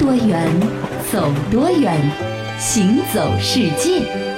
多远，走多远，行走世界。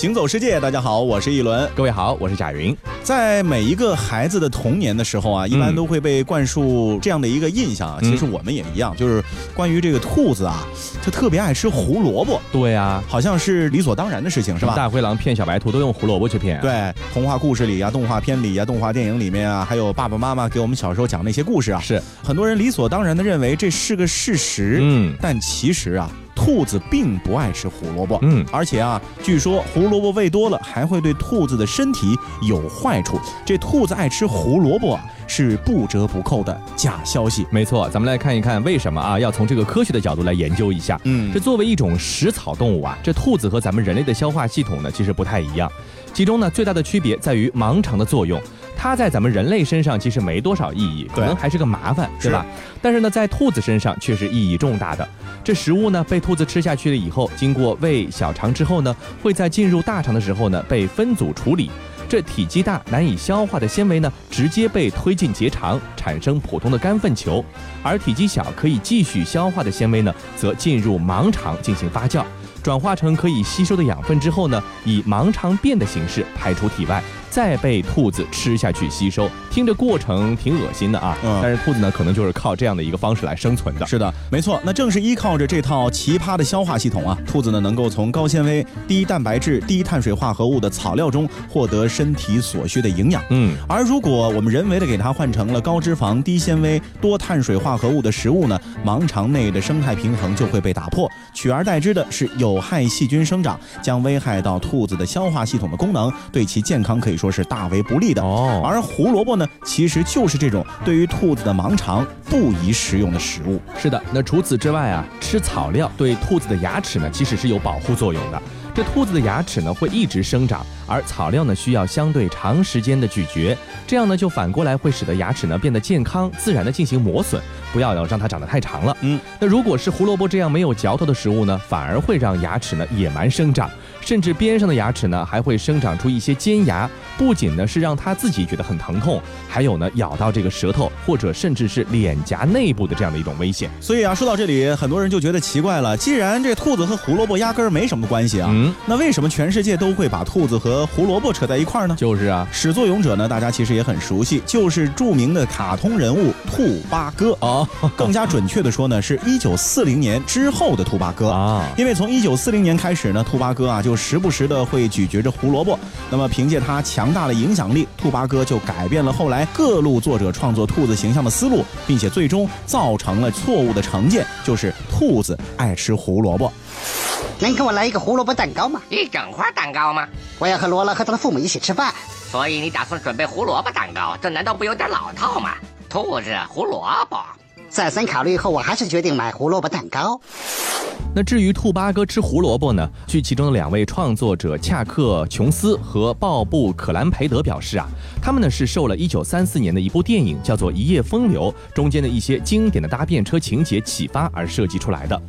行走世界，大家好，我是一轮。各位好，我是贾云。在每一个孩子的童年的时候啊，一般都会被灌输这样的一个印象啊。其实我们也一样，就是关于这个兔子啊，它特别爱吃胡萝卜。对啊，好像是理所当然的事情，是吧？大灰狼骗小白兔都用胡萝卜去骗。对，童话故事里啊，动画片里啊，动画电影里面啊，还有爸爸妈妈给我们小时候讲那些故事啊，是很多人理所当然的认为这是个事实。嗯，但其实啊。兔子并不爱吃胡萝卜，嗯，而且啊，据说胡萝卜喂多了还会对兔子的身体有坏处。这兔子爱吃胡萝卜啊，是不折不扣的假消息。没错，咱们来看一看为什么啊，要从这个科学的角度来研究一下。嗯，这作为一种食草动物啊，这兔子和咱们人类的消化系统呢，其实不太一样。其中呢，最大的区别在于盲肠的作用。它在咱们人类身上其实没多少意义，可能还是个麻烦，是吧？但是呢，在兔子身上却是意义重大的。这食物呢被兔子吃下去了以后，经过胃、小肠之后呢，会在进入大肠的时候呢被分组处理。这体积大、难以消化的纤维呢，直接被推进结肠，产生普通的干粪球；而体积小、可以继续消化的纤维呢，则进入盲肠进行发酵，转化成可以吸收的养分之后呢，以盲肠便的形式排出体外。再被兔子吃下去吸收，听着过程挺恶心的啊！嗯，但是兔子呢，可能就是靠这样的一个方式来生存的。是的，没错。那正是依靠着这套奇葩的消化系统啊，兔子呢能够从高纤维、低蛋白质、低碳水化合物的草料中获得身体所需的营养。嗯，而如果我们人为的给它换成了高脂肪、低纤维、多碳水化合物的食物呢，盲肠内的生态平衡就会被打破，取而代之的是有害细菌生长，将危害到兔子的消化系统的功能，对其健康可以。说是大为不利的哦，而胡萝卜呢，其实就是这种对于兔子的盲肠不宜食用的食物。是的，那除此之外啊，吃草料对兔子的牙齿呢，其实是有保护作用的。这兔子的牙齿呢会一直生长，而草料呢需要相对长时间的咀嚼，这样呢就反过来会使得牙齿呢变得健康，自然的进行磨损，不要要让它长得太长了。嗯，那如果是胡萝卜这样没有嚼头的食物呢，反而会让牙齿呢野蛮生长。甚至边上的牙齿呢，还会生长出一些尖牙，不仅呢是让他自己觉得很疼痛，还有呢咬到这个舌头或者甚至是脸颊内部的这样的一种危险。所以啊，说到这里，很多人就觉得奇怪了：既然这兔子和胡萝卜压根儿没什么关系啊，嗯，那为什么全世界都会把兔子和胡萝卜扯在一块儿呢？就是啊，始作俑者呢，大家其实也很熟悉，就是著名的卡通人物兔八哥啊。更加准确的说呢，是一九四零年之后的兔八哥啊，因为从一九四零年开始呢，兔八哥啊就。就时不时的会咀嚼着胡萝卜，那么凭借他强大的影响力，兔八哥就改变了后来各路作者创作兔子形象的思路，并且最终造成了错误的成见，就是兔子爱吃胡萝卜。能给我来一个胡萝卜蛋糕吗？一整块蛋糕吗？我要和罗拉和他的父母一起吃饭，所以你打算准备胡萝卜蛋糕？这难道不有点老套吗？兔子胡萝卜。再三考虑后，我还是决定买胡萝卜蛋糕。那至于兔八哥吃胡萝卜呢？据其中的两位创作者恰克·琼斯和鲍布·可兰培德表示啊，他们呢是受了一九三四年的一部电影叫做《一夜风流》中间的一些经典的搭便车情节启发而设计出来的。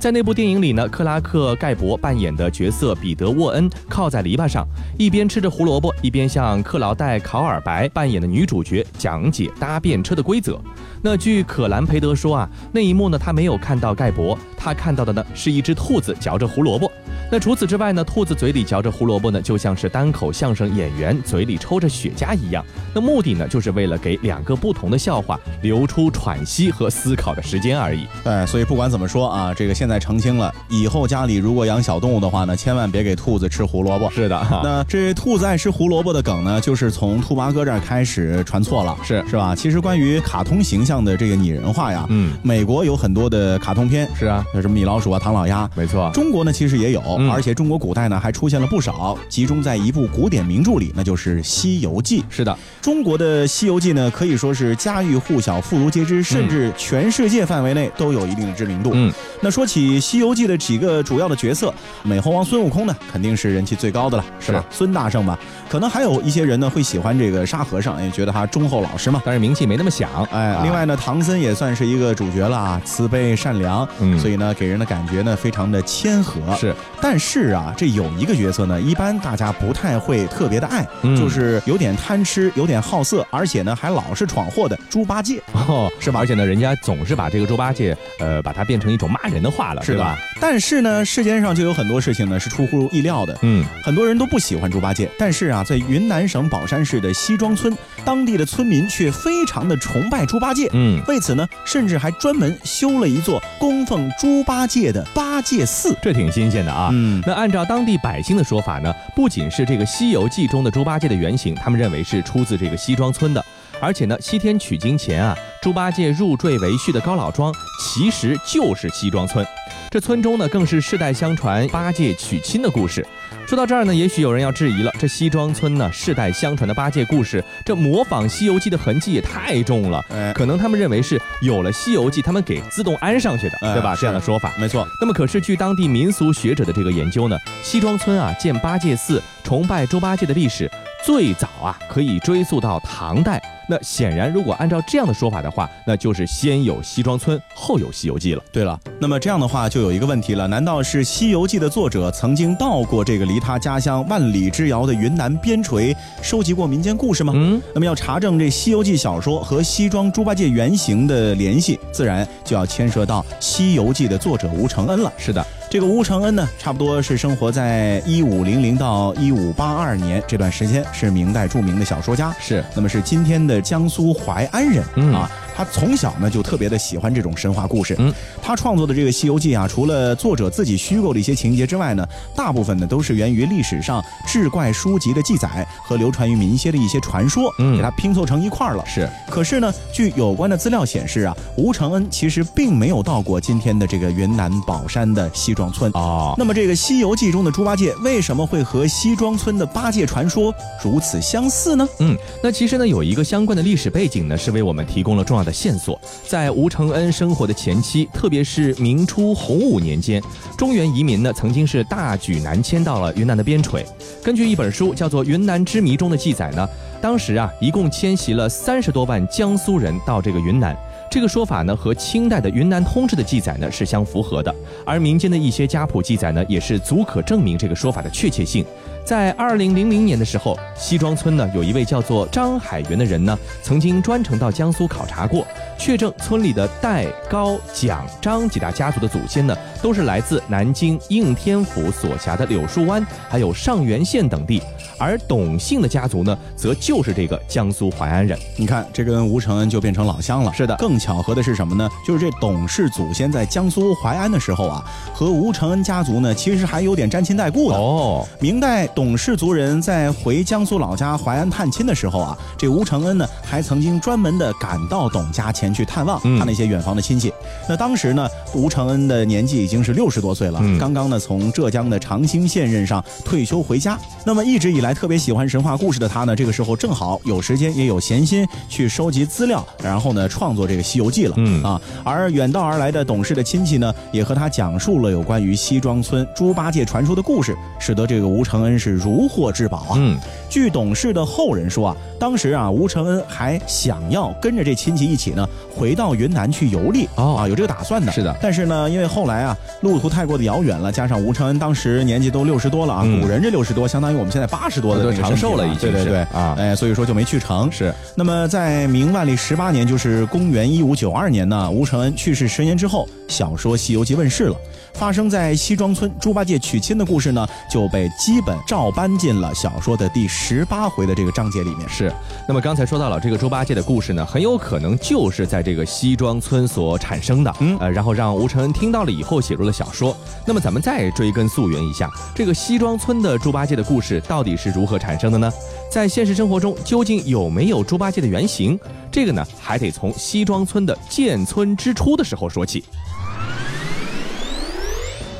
在那部电影里呢，克拉克·盖博扮演的角色彼得·沃恩靠在篱笆上，一边吃着胡萝卜，一边向克劳戴·考尔白扮演的女主角讲解搭便车的规则。那据可兰培德说啊，那一幕呢，他没有看到盖博，他看到的呢是一只兔子嚼着胡萝卜。那除此之外呢，兔子嘴里嚼着胡萝卜呢，就像是单口相声演员嘴里抽着雪茄一样。那目的呢，就是为了给两个不同的笑话留出喘息和思考的时间而已。哎，所以不管怎么说啊，这个现在澄清了，以后家里如果养小动物的话呢，千万别给兔子吃胡萝卜。是的，那这兔子爱吃胡萝卜的梗呢，就是从兔八哥这儿开始传错了，是是吧？其实关于卡通形象的这个拟人化呀，嗯，美国有很多的卡通片，是啊，什么米老鼠啊、唐老鸭，没错。中国呢，其实也有。而且中国古代呢还出现了不少，集中在一部古典名著里，那就是《西游记》。是的，中国的《西游记》呢可以说是家喻户晓、妇孺皆知，甚至全世界范围内都有一定的知名度。嗯，那说起《西游记》的几个主要的角色，美猴王孙悟空呢肯定是人气最高的了，是吧？孙大圣吧，可能还有一些人呢会喜欢这个沙和尚，也觉得他忠厚老实嘛，但是名气没那么响。哎，另外呢，唐僧也算是一个主角了啊，慈悲善良，嗯，所以呢给人的感觉呢非常的谦和。是。但是啊，这有一个角色呢，一般大家不太会特别的爱，就是有点贪吃、有点好色，而且呢还老是闯祸的猪八戒，哦，是吧？而且呢，人家总是把这个猪八戒，呃，把它变成一种骂人的话了，是吧？但是呢，世间上就有很多事情呢是出乎意料的，嗯，很多人都不喜欢猪八戒，但是啊，在云南省保山市的西庄村，当地的村民却非常的崇拜猪八戒，嗯，为此呢，甚至还专门修了一座供奉猪八戒的八戒寺，这挺新鲜的啊。嗯，嗯那按照当地百姓的说法呢，不仅是这个《西游记》中的猪八戒的原型，他们认为是出自这个西庄村的，而且呢，西天取经前啊，猪八戒入赘为婿的高老庄，其实就是西庄村。这村中呢，更是世代相传八戒娶亲的故事。说到这儿呢，也许有人要质疑了：这西庄村呢，世代相传的八戒故事，这模仿《西游记》的痕迹也太重了。可能他们认为是有了《西游记》，他们给自动安上去的，对吧？这样的说法，没错。那么，可是据当地民俗学者的这个研究呢，西庄村啊建八戒寺、崇拜猪八戒的历史，最早啊可以追溯到唐代。那显然，如果按照这样的说法的话，那就是先有西庄村，后有西游记了。对了，那么这样的话就有一个问题了：难道是西游记的作者曾经到过这个离他家乡万里之遥的云南边陲，收集过民间故事吗？嗯，那么要查证这西游记小说和西庄猪八戒原型的联系，自然就要牵涉到西游记的作者吴承恩了。是的。这个吴承恩呢，差不多是生活在一五零零到一五八二年这段时间，是明代著名的小说家，是，那么是今天的江苏淮安人。啊。他从小呢就特别的喜欢这种神话故事。嗯，他创作的这个《西游记》啊，除了作者自己虚构的一些情节之外呢，大部分呢都是源于历史上志怪书籍的记载和流传于民间的一些传说，嗯，给他拼凑成一块儿了。是。可是呢，据有关的资料显示啊，吴承恩其实并没有到过今天的这个云南保山的西庄村啊。那么这个《西游记》中的猪八戒为什么会和西庄村的八戒传说如此相似呢？嗯，那其实呢有一个相关的历史背景呢，是为我们提供了重要的。的线索，在吴承恩生活的前期，特别是明初洪武年间，中原移民呢曾经是大举南迁到了云南的边陲。根据一本书叫做《云南之谜》中的记载呢，当时啊一共迁徙了三十多万江苏人到这个云南。这个说法呢和清代的《云南通志》的记载呢是相符合的，而民间的一些家谱记载呢也是足可证明这个说法的确切性。在二零零零年的时候，西庄村呢有一位叫做张海源的人呢，曾经专程到江苏考察过，确证村里的戴、高、蒋、张几大家族的祖先呢，都是来自南京应天府所辖的柳树湾，还有上元县等地。而董姓的家族呢，则就是这个江苏淮安人。你看，这跟吴承恩就变成老乡了。是的，更巧合的是什么呢？就是这董氏祖先在江苏淮安的时候啊，和吴承恩家族呢，其实还有点沾亲带故的。哦，明代。董氏族人在回江苏老家淮安探亲的时候啊，这吴承恩呢还曾经专门的赶到董家前去探望他那些远房的亲戚。那当时呢，吴承恩的年纪已经是六十多岁了，刚刚呢从浙江的长兴县任上退休回家。那么一直以来特别喜欢神话故事的他呢，这个时候正好有时间也有闲心去收集资料，然后呢创作这个《西游记》了。嗯啊，而远道而来的董氏的亲戚呢，也和他讲述了有关于西庄村猪八戒传说的故事，使得这个吴承恩是。是如获至宝啊！嗯，据董事的后人说啊，当时啊，吴承恩还想要跟着这亲戚一起呢，回到云南去游历啊，有这个打算的。是的，但是呢，因为后来啊，路途太过的遥远了，加上吴承恩当时年纪都六十多了啊，古人这六十多相当于我们现在八十多的长寿了，已经对对对啊，哎，所以说就没去成。是。那么在明万历十八年，就是公元一五九二年呢，吴承恩去世十年之后，小说《西游记》问世了。发生在西庄村猪八戒娶亲的故事呢，就被基本照搬进了小说的第十八回的这个章节里面。是，那么刚才说到了这个猪八戒的故事呢，很有可能就是在这个西庄村所产生的。嗯，呃，然后让吴承恩听到了以后写入了小说。那么咱们再追根溯源一下，这个西庄村的猪八戒的故事到底是如何产生的呢？在现实生活中究竟有没有猪八戒的原型？这个呢，还得从西庄村的建村之初的时候说起。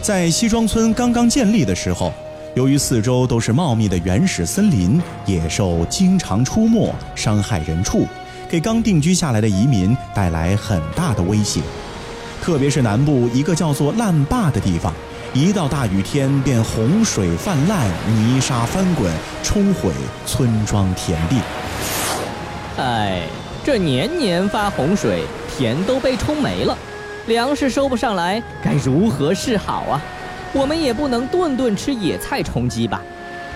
在西庄村刚刚建立的时候，由于四周都是茂密的原始森林，野兽经常出没，伤害人畜，给刚定居下来的移民带来很大的威胁。特别是南部一个叫做烂坝的地方，一到大雨天便洪水泛滥，泥沙翻滚，冲毁村庄田地。哎，这年年发洪水，田都被冲没了。粮食收不上来，该如何是好啊？我们也不能顿顿吃野菜充饥吧？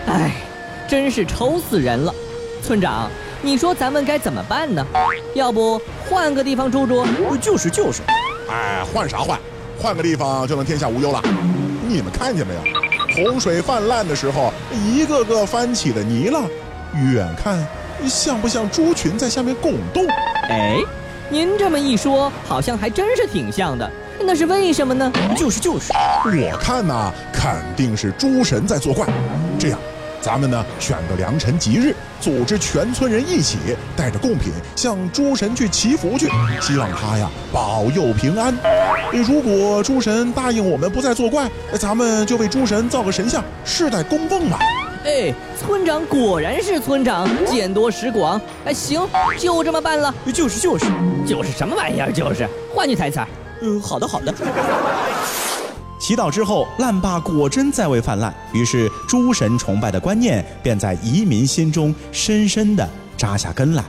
哎，真是愁死人了！村长，你说咱们该怎么办呢？要不换个地方住住？就是就是，哎，换啥换？换个地方就能天下无忧了？你们看见没有？洪水泛滥的时候，一个个翻起的泥浪，远看像不像猪群在下面拱动？哎，您这么一说，好像还真是挺像的。那是为什么呢？就是就是，我看呐，肯定是诸神在作怪。这样，咱们呢选个良辰吉日，组织全村人一起带着贡品向诸神去祈福去，希望他呀保佑平安。如果诸神答应我们不再作怪，咱们就为诸神造个神像，世代供奉吧。哎，村长果然是村长，见多识广。哎，行，就这么办了。就是就是，就是什么玩意儿？就是，换句台词。嗯，好的好的。祈祷之后，烂坝果真再未泛滥，于是诸神崇拜的观念便在移民心中深深的扎下根来。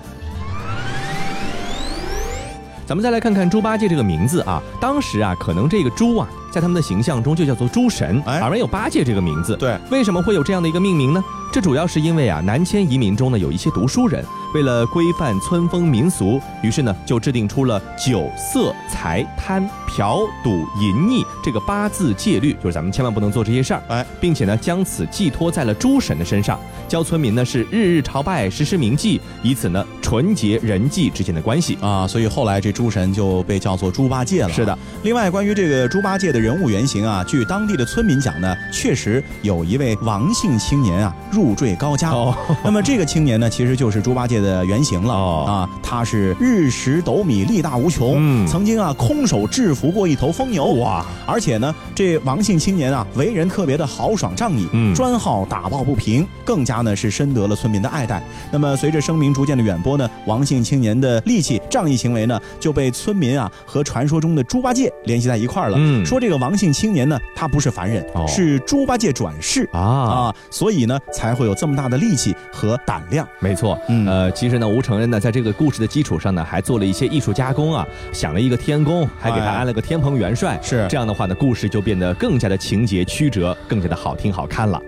咱们再来看看猪八戒这个名字啊，当时啊，可能这个猪啊，在他们的形象中就叫做诸神，而没有八戒这个名字。对，为什么会有这样的一个命名呢？这主要是因为啊，南迁移民中呢，有一些读书人。为了规范村风民俗，于是呢就制定出了酒色财贪嫖赌淫溺这个八字戒律，就是咱们千万不能做这些事儿。哎，并且呢将此寄托在了诸神的身上，教村民呢是日日朝拜，时时铭记，以此呢纯洁人际之间的关系啊。所以后来这诸神就被叫做猪八戒了。是的。另外，关于这个猪八戒的人物原型啊，据当地的村民讲呢，确实有一位王姓青年啊入赘高家。哦。那么这个青年呢，其实就是猪八戒。的原型了啊，他是日食斗米，力大无穷，曾经啊空手制服过一头疯牛哇！而且呢，这王姓青年啊，为人特别的豪爽仗义，专好打抱不平，更加呢是深得了村民的爱戴。那么随着声名逐渐的远播呢，王姓青年的力气、仗义行为呢，就被村民啊和传说中的猪八戒联系在一块儿了。说这个王姓青年呢，他不是凡人，是猪八戒转世啊啊，所以呢才会有这么大的力气和胆量。没错，呃。其实呢，吴承恩呢，在这个故事的基础上呢，还做了一些艺术加工啊，想了一个天宫，还给他安了个天蓬元帅。是这样的话呢，故事就变得更加的情节曲折，更加的好听好看了。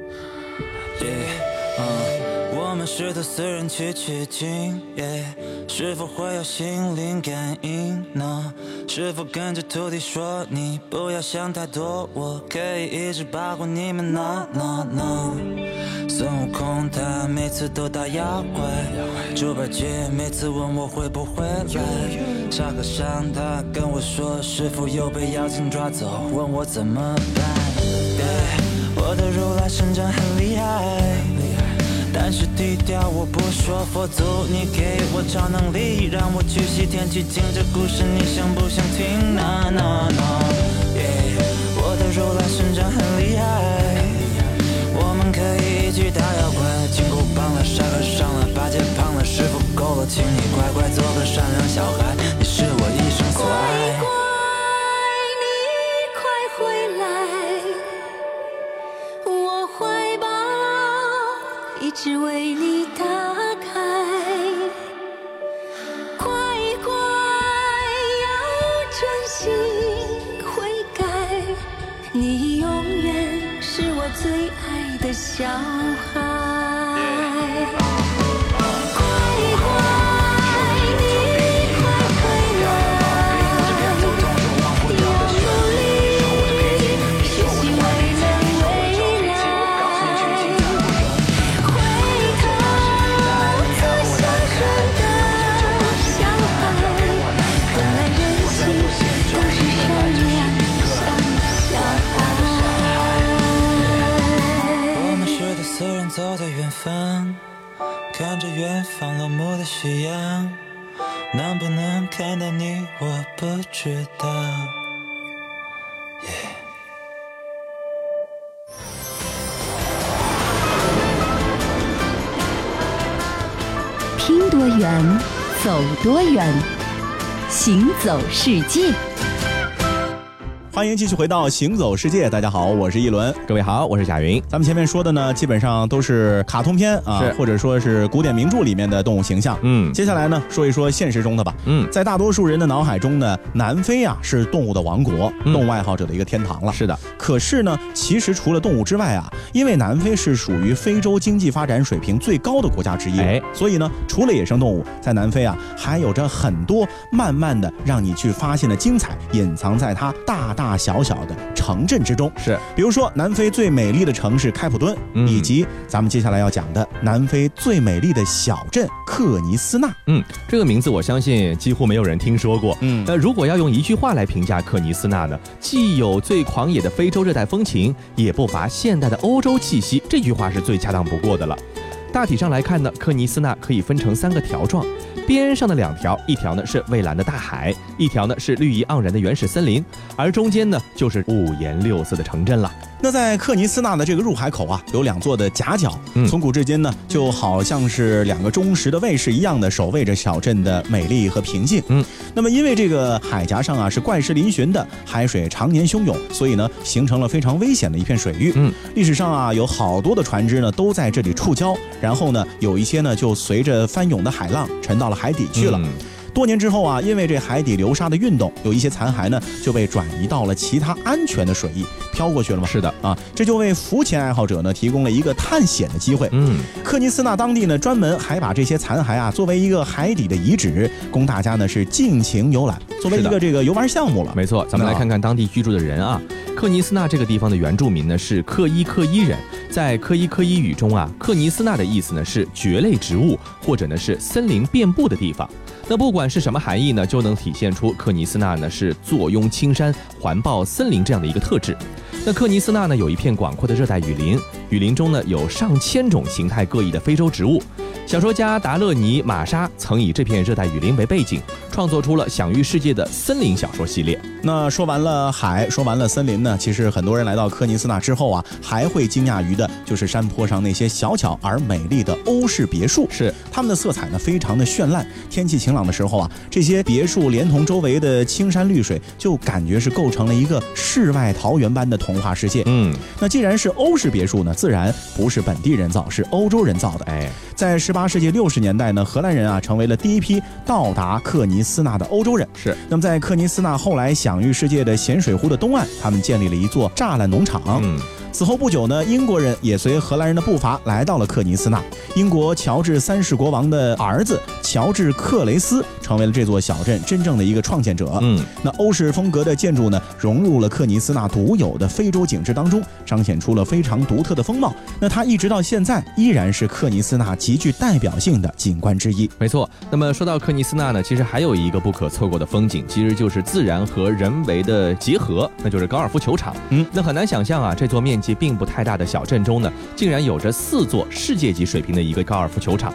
试图私人去取经，耶是否会有心灵感应呢？是否跟着徒弟说你不要想太多，我可以一直保护你们呢呢呢？孙悟空他每次都打妖怪，猪八戒每次问我会不会来，沙和尚他跟我说师傅又被妖精抓走，问我怎么办？我的如来神掌很厉害。但是低调，我不说佛祖，你给我超能力，让我去西天取经。这故事你想不想听？No No No，我的如来神掌很厉害，我们可以一起打妖怪。金箍棒了，沙和尚了，八戒胖了，师傅够了，请你乖乖做个善良小孩，你是我一只为你打开，乖乖要专心悔改，你永远是我最爱的小孩。远方落幕的夕阳，能不能看到你？我不知道。听多远，走多远，行走世界。欢迎继续回到《行走世界》，大家好，我是一轮，各位好，我是贾云。咱们前面说的呢，基本上都是卡通片啊，或者说是古典名著里面的动物形象。嗯，接下来呢，说一说现实中的吧。嗯，在大多数人的脑海中呢，南非啊是动物的王国，动物爱好者的一个天堂了。是的，可是呢，其实除了动物之外啊，因为南非是属于非洲经济发展水平最高的国家之一，哎，所以呢，除了野生动物，在南非啊，还有着很多慢慢的让你去发现的精彩，隐藏在它大大。大小小的城镇之中是，比如说南非最美丽的城市开普敦，以及咱们接下来要讲的南非最美丽的小镇克尼斯纳。嗯，这个名字我相信几乎没有人听说过。嗯，那如果要用一句话来评价克尼斯纳呢，既有最狂野的非洲热带风情，也不乏现代的欧洲气息，这句话是最恰当不过的了。大体上来看呢，克尼斯纳可以分成三个条状。边上的两条，一条呢是蔚蓝的大海，一条呢是绿意盎然的原始森林，而中间呢就是五颜六色的城镇了。那在克尼斯纳的这个入海口啊，有两座的夹角，从古至今呢，就好像是两个忠实的卫士一样的守卫着小镇的美丽和平静。嗯，那么因为这个海峡上啊是怪石嶙峋的，海水常年汹涌，所以呢形成了非常危险的一片水域。嗯，历史上啊有好多的船只呢都在这里触礁，然后呢有一些呢就随着翻涌的海浪沉到了海底去了。多年之后啊，因为这海底流沙的运动，有一些残骸呢就被转移到了其他安全的水域，飘过去了吗？是的啊，这就为浮潜爱好者呢提供了一个探险的机会。嗯，克尼斯纳当地呢专门还把这些残骸啊作为一个海底的遗址，供大家呢是尽情游览，作为一个这个游玩项目了。没错，咱们来看看当地居住的人啊。克尼斯纳这个地方的原住民呢是克伊克伊人，在克伊克伊语中啊，克尼斯纳的意思呢是蕨类植物或者呢是森林遍布的地方。那不管是什么含义呢，就能体现出克尼斯纳呢是坐拥青山、环抱森林这样的一个特质。那克尼斯纳呢有一片广阔的热带雨林，雨林中呢有上千种形态各异的非洲植物。小说家达勒尼·玛莎曾以这片热带雨林为背景，创作出了享誉世界的森林小说系列。那说完了海，说完了森林呢？其实很多人来到科尼斯纳之后啊，还会惊讶于的就是山坡上那些小巧而美丽的欧式别墅。是，它们的色彩呢非常的绚烂。天气晴朗的时候啊，这些别墅连同周围的青山绿水，就感觉是构成了一个世外桃源般的童话世界。嗯，那既然是欧式别墅呢，自然不是本地人造，是欧洲人造的。哎，在十八世纪六十年代呢，荷兰人啊成为了第一批到达克尼斯纳的欧洲人。是，那么在克尼斯纳后来享誉世界的咸水湖的东岸，他们建立了一座栅栏农场。嗯。此后不久呢，英国人也随荷兰人的步伐来到了克尼斯纳。英国乔治三世国王的儿子乔治克雷斯成为了这座小镇真正的一个创建者。嗯，那欧式风格的建筑呢，融入了克尼斯纳独有的非洲景致当中，彰显出了非常独特的风貌。那它一直到现在依然是克尼斯纳极具代表性的景观之一。没错。那么说到克尼斯纳呢，其实还有一个不可错过的风景，其实就是自然和人为的结合，那就是高尔夫球场。嗯，那很难想象啊，这座面积。并不太大的小镇中呢，竟然有着四座世界级水平的一个高尔夫球场。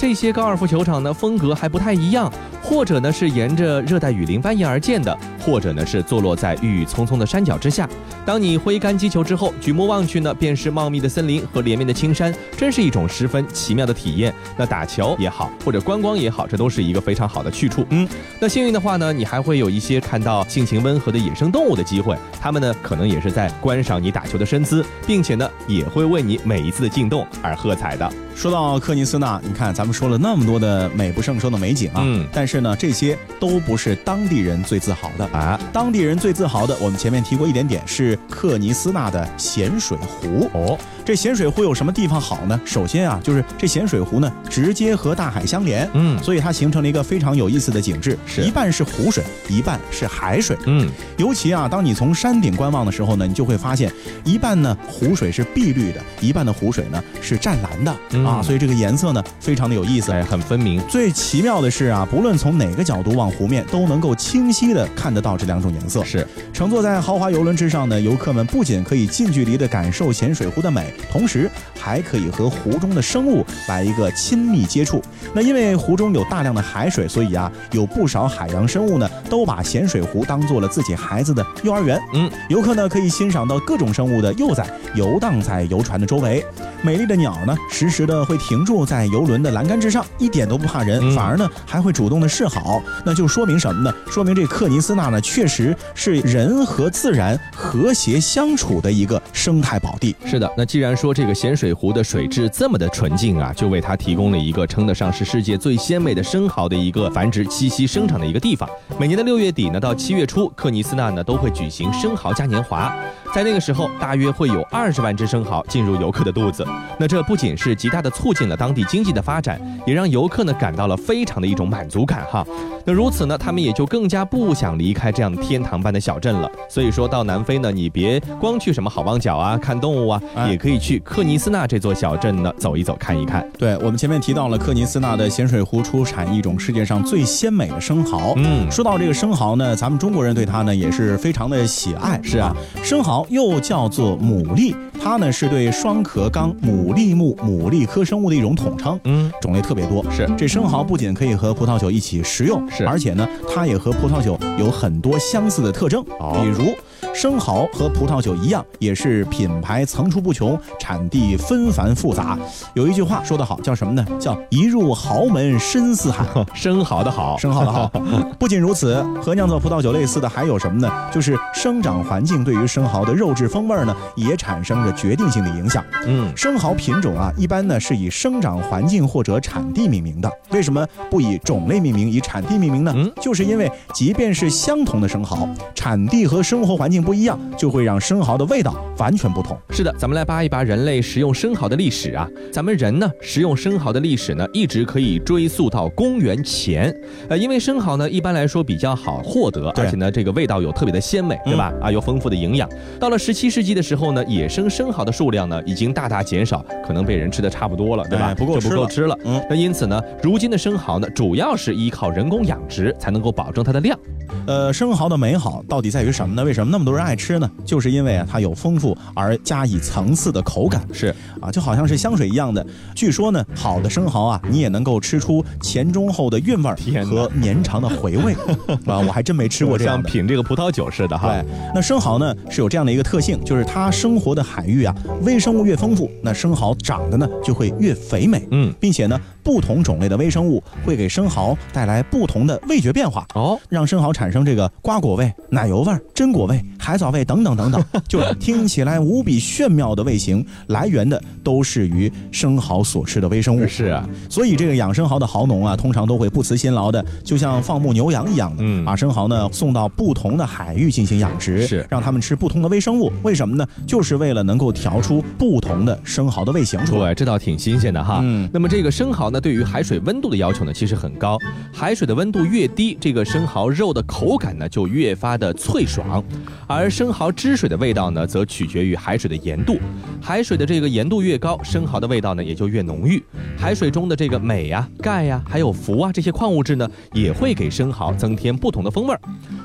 这些高尔夫球场呢，风格还不太一样，或者呢是沿着热带雨林蜿蜒而建的，或者呢是坐落在郁郁葱葱的山脚之下。当你挥杆击球之后，举目望去呢，便是茂密的森林和连绵的青山，真是一种十分奇妙的体验。那打球也好，或者观光也好，这都是一个非常好的去处。嗯，那幸运的话呢，你还会有一些看到性情温和的野生动物的机会，它们呢可能也是在观赏你打球的身姿，并且呢也会为你每一次的进洞而喝彩的。说到克尼斯纳，你看咱们说了那么多的美不胜收的美景啊，嗯，但是呢，这些都不是当地人最自豪的啊。当地人最自豪的，我们前面提过一点点，是克尼斯纳的咸水湖哦。这咸水湖有什么地方好呢？首先啊，就是这咸水湖呢，直接和大海相连，嗯，所以它形成了一个非常有意思的景致，是一半是湖水，一半是海水，嗯，尤其啊，当你从山顶观望的时候呢，你就会发现，一半呢湖水是碧绿的，一半的湖水呢是湛蓝的。啊，所以这个颜色呢，非常的有意思，哎，很分明。最奇妙的是啊，不论从哪个角度望湖面，都能够清晰的看得到这两种颜色。是，乘坐在豪华游轮之上呢，游客们不仅可以近距离的感受咸水湖的美，美，同时还可以和湖中的生物来一个亲密接触。那因为湖中有大量的海水，所以啊，有不少海洋生物呢都把咸水湖当做了自己孩子的幼儿园。嗯，游客呢可以欣赏到各种生物的幼崽游荡在游船的周围。美丽的鸟呢，时时的会停住在游轮的栏杆之上，一点都不怕人，反而呢还会主动的示好。那就说明什么呢？说明这克尼斯纳呢，确实是人和自然和谐相处的一个生态宝地。是的，那既然说这个咸水湖的水质这么的纯净啊，就为它提供了一个称得上是世界最鲜美的生蚝的一个繁殖、栖息、生长的一个地方。每年的六月底呢，到七月初，克尼斯纳呢都会举行生蚝嘉年华。在那个时候，大约会有二十万只生蚝进入游客的肚子。那这不仅是极大的促进了当地经济的发展，也让游客呢感到了非常的一种满足感哈。那如此呢，他们也就更加不想离开这样天堂般的小镇了。所以说到南非呢，你别光去什么好望角啊看动物啊，也可以去克尼斯纳这座小镇呢走一走看一看。对我们前面提到了克尼斯纳的咸水湖出产一种世界上最鲜美的生蚝。嗯，说到这个生蚝呢，咱们中国人对它呢也是非常的喜爱。是啊，生蚝。又叫做牡蛎，它呢是对双壳纲牡蛎目牡蛎科生物的一种统称。嗯，种类特别多。是，这生蚝不仅可以和葡萄酒一起食用，是，而且呢，它也和葡萄酒有很多相似的特征。比如，生蚝和葡萄酒一样，也是品牌层出不穷，产地纷繁复杂。有一句话说得好，叫什么呢？叫一入豪门深似海。生蚝的好，生蚝的好。不仅如此，和酿造葡萄酒类似的还有什么呢？就是生长环境对于生蚝的肉质风味呢，也产生着决定性的影响。嗯，生蚝品种啊，一般呢是以生长环境或者产地命名的。为什么不以种类命名，以产地命名呢？嗯，就是因为即便是相同的生蚝，产地和生活环境不一样，就会让生蚝的味道完全不同。是的，咱们来扒一扒人类食用生蚝的历史啊。咱们人呢，食用生蚝的历史呢，一直可以追溯到公元前。呃，因为生蚝呢，一般来说比较好获得，而且呢，这个味道有特别的鲜美，对吧？啊，有丰富的营养。到了十七世纪的时候呢，野生生蚝的数量呢，已经大大减少，可能被人吃的差不多了，对吧？不够不够吃了。嗯，那因此呢，如今的生蚝呢，主要是依靠人工养殖才能够保证它的量。呃，生蚝的美好到底在于什么呢？为什么那么多人爱吃呢？就是因为啊，它有丰富而加以层次的口感，是啊，就好像是香水一样的。据说呢，好的生蚝啊，你也能够吃出前中后的韵味和绵长的回味 啊。我还真没吃过这样像品这个葡萄酒似的哈。对，那生蚝呢是有这样的一个特性，就是它生活的海域啊，微生物越丰富，那生蚝长得呢就会越肥美。嗯，并且呢。不同种类的微生物会给生蚝带来不同的味觉变化哦，让生蚝产生这个瓜果味、奶油味、榛果味、海藻味等等等等，就听起来无比炫妙的味型，来源的都是于生蚝所吃的微生物。是啊，所以这个养生蚝的蚝农啊，通常都会不辞辛劳的，就像放牧牛羊一样的，嗯，把生蚝呢送到不同的海域进行养殖，是让他们吃不同的微生物。为什么呢？就是为了能够调出不同的生蚝的味型出来。对，这倒挺新鲜的哈。嗯，那么这个生蚝。呢对于海水温度的要求呢，其实很高。海水的温度越低，这个生蚝肉的口感呢就越发的脆爽。而生蚝汁水的味道呢，则取决于海水的盐度。海水的这个盐度越高，生蚝的味道呢也就越浓郁。海水中的这个镁呀、钙呀，还有氟啊这些矿物质呢，也会给生蚝增添不同的风味儿。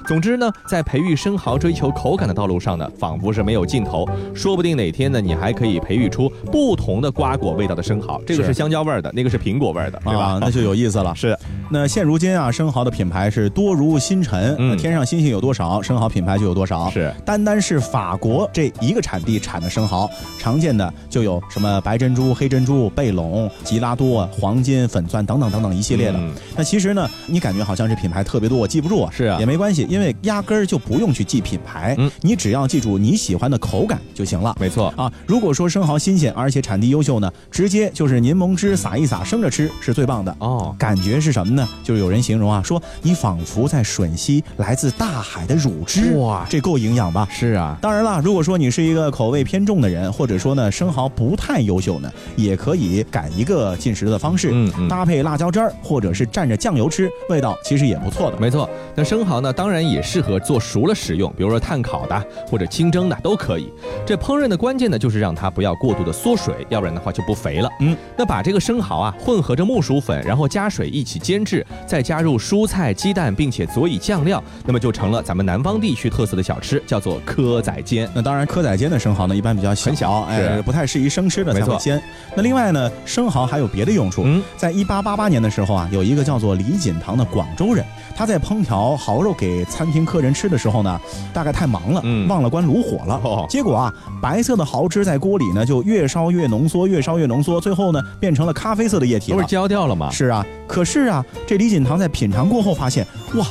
总之呢，在培育生蚝、追求口感的道路上呢，仿佛是没有尽头。说不定哪天呢，你还可以培育出不同的瓜果味道的生蚝。这个是香蕉味儿的，那个是苹果味儿的，对吧？那就有意思了。是。那现如今啊，生蚝的品牌是多如星辰。嗯。天上星星有多少，生蚝品牌就有多少。是。单单是法国这一个产地产的生蚝，常见的就有什么白珍珠、黑珍珠、贝龙、吉拉多、黄金、粉钻等等等等一系列的。那其实呢，你感觉好像这品牌特别多，我记不住。是啊。也没关系。因为压根儿就不用去记品牌，嗯，你只要记住你喜欢的口感就行了。没错啊，如果说生蚝新鲜而且产地优秀呢，直接就是柠檬汁撒一撒，生着吃是最棒的哦。感觉是什么呢？就是有人形容啊，说你仿佛在吮吸来自大海的乳汁，哇，这够营养吧？是啊。当然了，如果说你是一个口味偏重的人，或者说呢生蚝不太优秀呢，也可以改一个进食的方式，嗯嗯，搭配辣椒汁儿或者是蘸着酱油吃，味道其实也不错的。没错，那生蚝呢，当然。也适合做熟了食用，比如说炭烤的或者清蒸的都可以。这烹饪的关键呢，就是让它不要过度的缩水，要不然的话就不肥了。嗯，那把这个生蚝啊混合着木薯粉，然后加水一起煎制，再加入蔬菜、鸡蛋，并且佐以酱料，那么就成了咱们南方地区特色的小吃。吃，叫做蚵仔煎。那当然，蚵仔煎的生蚝呢，一般比较小很小，哎，不太适宜生吃的才会煎。那另外呢，生蚝还有别的用处。嗯，在一八八八年的时候啊，有一个叫做李锦堂的广州人，他在烹调蚝肉给餐厅客人吃的时候呢，大概太忙了，忘了关炉火了。结果啊，白色的蚝汁在锅里呢，就越烧越浓缩，越烧越浓缩，最后呢，变成了咖啡色的液体，不是焦掉了吗？是啊，可是啊，这李锦堂在品尝过后发现，哇！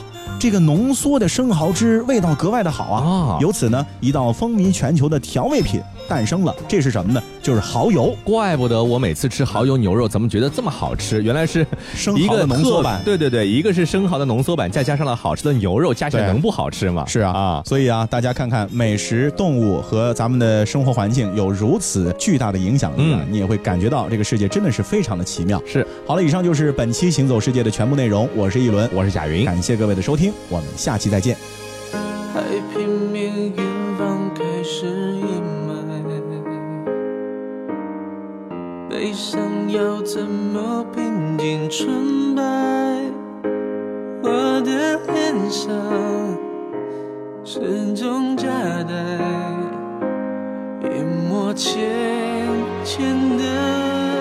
这个浓缩的生蚝汁味道格外的好啊！由此呢，一道风靡全球的调味品诞生了。这是什么呢？就是蚝油。怪不得我每次吃蚝油牛肉怎么觉得这么好吃？原来是生蚝的浓缩版。对对对，一个是生蚝的浓缩版，再加上了好吃的牛肉，加起来能不好吃吗？是啊啊！所以啊，大家看看美食、动物和咱们的生活环境有如此巨大的影响力啊，你也会感觉到这个世界真的是非常的奇妙。是。好了，以上就是本期行走世界的全部内容。我是一轮，我是贾云，感谢各位的收听。我们下期再见。海平悲伤要怎么平静纯白？我的脸上始终夹带一抹浅浅的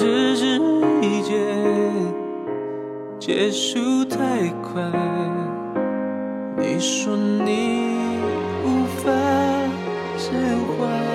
只是一件结束太快。你说你无法释怀。